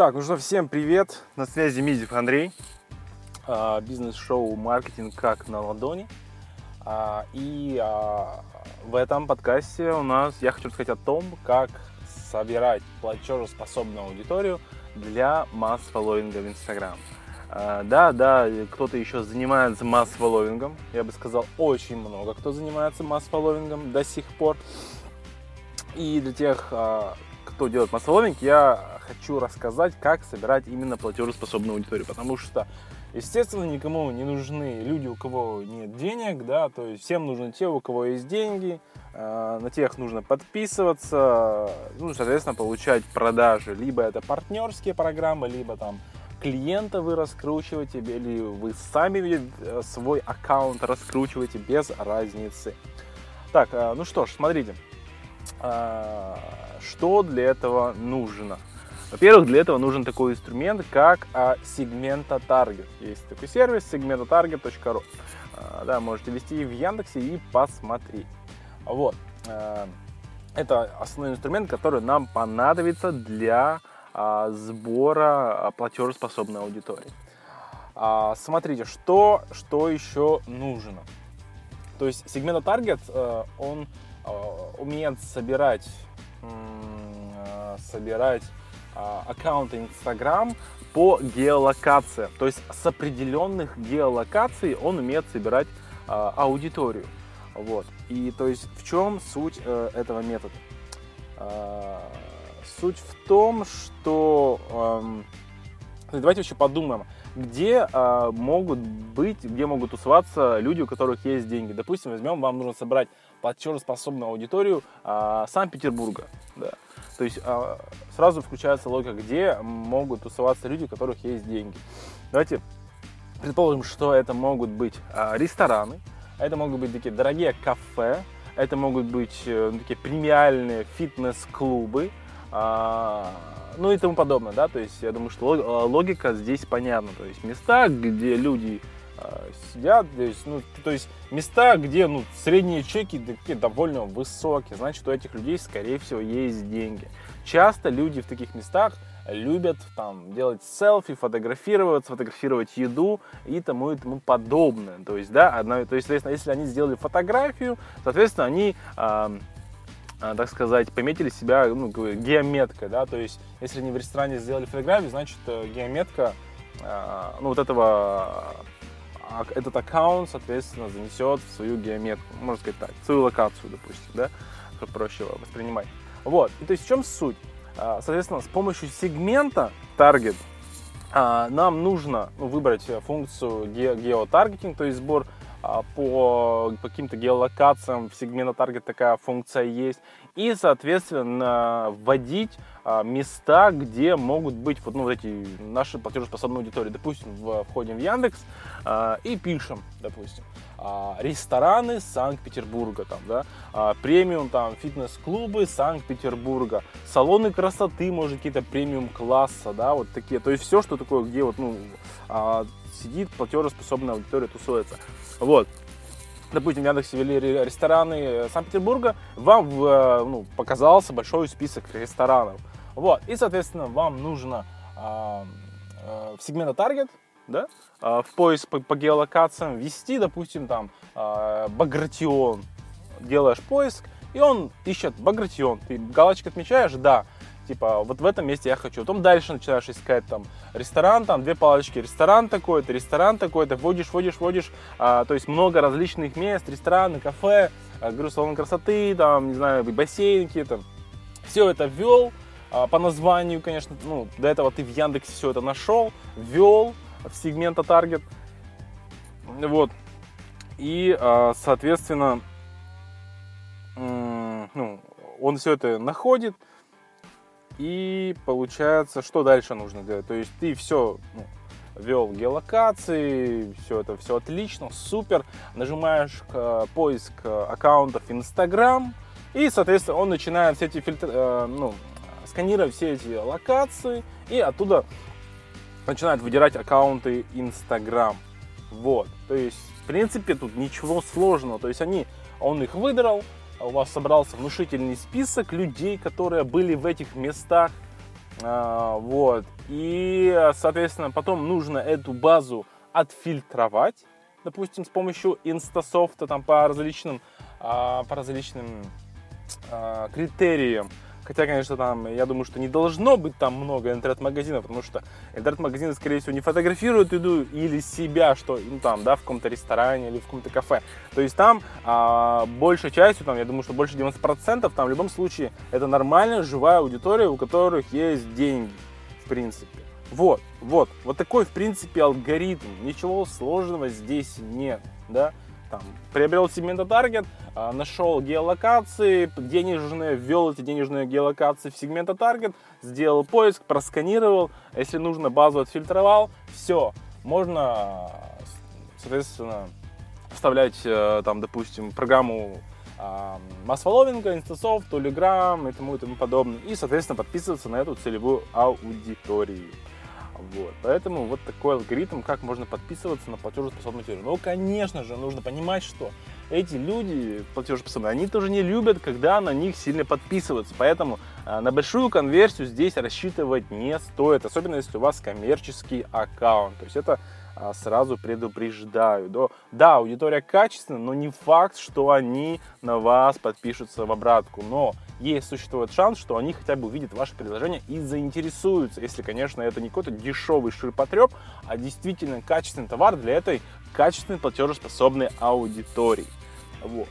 Так, ну что, всем привет! На связи Мизев Андрей. А, бизнес-шоу «Маркетинг как на ладони». А, и а, в этом подкасте у нас я хочу рассказать о том, как собирать платежеспособную аудиторию для масс-фолловинга в Инстаграм. Да, да, кто-то еще занимается масс-фолловингом. Я бы сказал, очень много кто занимается масс-фолловингом до сих пор. И для тех, кто делает масс-фолловинг, я хочу рассказать, как собирать именно платежеспособную аудиторию, потому что, естественно, никому не нужны люди, у кого нет денег, да, то есть всем нужны те, у кого есть деньги, э, на тех нужно подписываться, ну, соответственно, получать продажи, либо это партнерские программы, либо там клиента вы раскручиваете, или вы сами э, свой аккаунт раскручиваете, без разницы. Так, э, ну что ж, смотрите, что для этого нужно? Во-первых, для этого нужен такой инструмент, как а, Segmenta Target. Есть такой сервис segmentatarget.ru. А, да, можете ввести в Яндексе и посмотреть. Вот. А, это основной инструмент, который нам понадобится для а, сбора а, платежеспособной аудитории. А, смотрите, что, что еще нужно. То есть Segmenta Target, а, он а, умеет собирать, а, собирать а, аккаунта Instagram по геолокации. То есть с определенных геолокаций он умеет собирать а, аудиторию. Вот. И то есть в чем суть э, этого метода? А, суть в том, что э, давайте еще подумаем, где э, могут быть, где могут тусоваться люди, у которых есть деньги. Допустим, возьмем, вам нужно собрать платежеспособную аудиторию э, Санкт-Петербурга. Да. То есть а, сразу включается логика, где могут тусоваться люди, у которых есть деньги. Давайте предположим, что это могут быть а, рестораны, это могут быть такие дорогие кафе, это могут быть э, ну, такие премиальные фитнес-клубы, а, ну и тому подобное, да, то есть я думаю, что логика здесь понятна, то есть места, где люди сидят, то есть, ну, то есть места, где ну, средние чеки такие довольно высокие, значит у этих людей скорее всего есть деньги. Часто люди в таких местах любят там делать селфи, фотографироваться, фотографировать еду и тому и тому подобное. То есть, да, одно, то есть, соответственно, если они сделали фотографию, соответственно, они э, так сказать, пометили себя ну, геометкой, да, то есть, если они в ресторане сделали фотографию, значит, э, геометка, э, ну, вот этого а этот аккаунт, соответственно, занесет в свою геометку, можно сказать так, свою локацию, допустим, да, чтобы проще воспринимать. Вот, и то есть в чем суть? А, соответственно, с помощью сегмента а, нам нужно ну, выбрать функцию геотаргетинг, то есть сбор по, по каким-то геолокациям в сегмента таргет такая функция есть. И, соответственно, вводить а, места, где могут быть вот, ну, вот эти наши платежеспособные аудитории. Допустим, входим в Яндекс а, и пишем, допустим, а, рестораны Санкт-Петербурга, там, да, а, премиум там фитнес-клубы Санкт-Петербурга, салоны красоты, может, какие-то премиум класса, да, вот такие. То есть все, что такое, где вот, ну, а, сидит платежеспособная аудитория, тусуется. Вот допустим, в Яндексе ввели рестораны э, Санкт-Петербурга, вам э, ну, показался большой список ресторанов. Вот. И, соответственно, вам нужно э, э, в сегмента таргет, да, э, в поиск по, по геолокациям ввести, допустим, там э, Багратион. Делаешь поиск, и он ищет Багратион. Ты галочку отмечаешь, да, типа, вот в этом месте я хочу. Потом дальше начинаешь искать там ресторан, там две палочки, ресторан такой-то, ресторан такой-то, вводишь, вводишь, вводишь, а, то есть много различных мест, рестораны, кафе, а, говорю, салон красоты, там, не знаю, бассейн какие-то. Все это ввел, а, по названию, конечно, ну, до этого ты в Яндексе все это нашел, ввел в сегмента таргет, вот, и, а, соответственно, ну, он все это находит, и получается, что дальше нужно делать? То есть ты все ну, ввел геолокации, все это все отлично, супер. Нажимаешь э, поиск аккаунтов Instagram, и, соответственно, он начинает все эти фильтры, э, ну, сканировать все эти локации, и оттуда начинает выдирать аккаунты Instagram. Вот. То есть, в принципе, тут ничего сложного. То есть, они, он их выдрал, у вас собрался внушительный список людей, которые были в этих местах. А, вот. И, соответственно, потом нужно эту базу отфильтровать, допустим, с помощью инстасофта там по различным, а, по различным а, критериям. Хотя, конечно, там, я думаю, что не должно быть там много интернет-магазинов, потому что интернет-магазины, скорее всего, не фотографируют еду или себя, что, ну, там, да, в каком-то ресторане или в каком-то кафе. То есть там а, большей частью, там, я думаю, что больше 90%, там, в любом случае, это нормальная, живая аудитория, у которых есть деньги, в принципе. Вот, вот, вот такой, в принципе, алгоритм. Ничего сложного здесь нет, да там, приобрел сегмента таргет, а, нашел геолокации денежные, ввел эти денежные геолокации в сегмента таргет, сделал поиск, просканировал, если нужно, базу отфильтровал, все, можно, соответственно, вставлять э, там, допустим, программу масс фолловинга, инстасофт, Telegram и тому и тому подобное. И, соответственно, подписываться на эту целевую аудиторию. Вот. Поэтому вот такой алгоритм, как можно подписываться на платежеспособную аудиторию. Ну, конечно же, нужно понимать, что эти люди платежеспособные, они тоже не любят, когда на них сильно подписываются. Поэтому э, на большую конверсию здесь рассчитывать не стоит, особенно если у вас коммерческий аккаунт. То есть это а, сразу предупреждаю. Да, да, аудитория качественная, но не факт, что они на вас подпишутся в обратку. Но есть существует шанс, что они хотя бы увидят ваше предложение и заинтересуются, если, конечно, это не какой-то дешевый ширпотреб, а действительно качественный товар для этой качественной платежеспособной аудитории. Вот.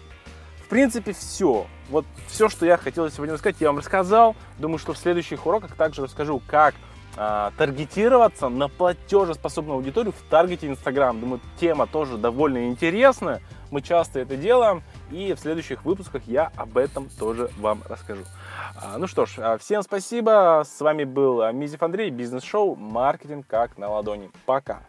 В принципе, все. Вот все, что я хотел сегодня рассказать, я вам рассказал. Думаю, что в следующих уроках также расскажу, как а, таргетироваться на платежеспособную аудиторию в таргете Instagram. Думаю, тема тоже довольно интересная. Мы часто это делаем, и в следующих выпусках я об этом тоже вам расскажу. А, ну что ж, а, всем спасибо. С вами был Мизев Андрей, бизнес-шоу «Маркетинг как на ладони». Пока.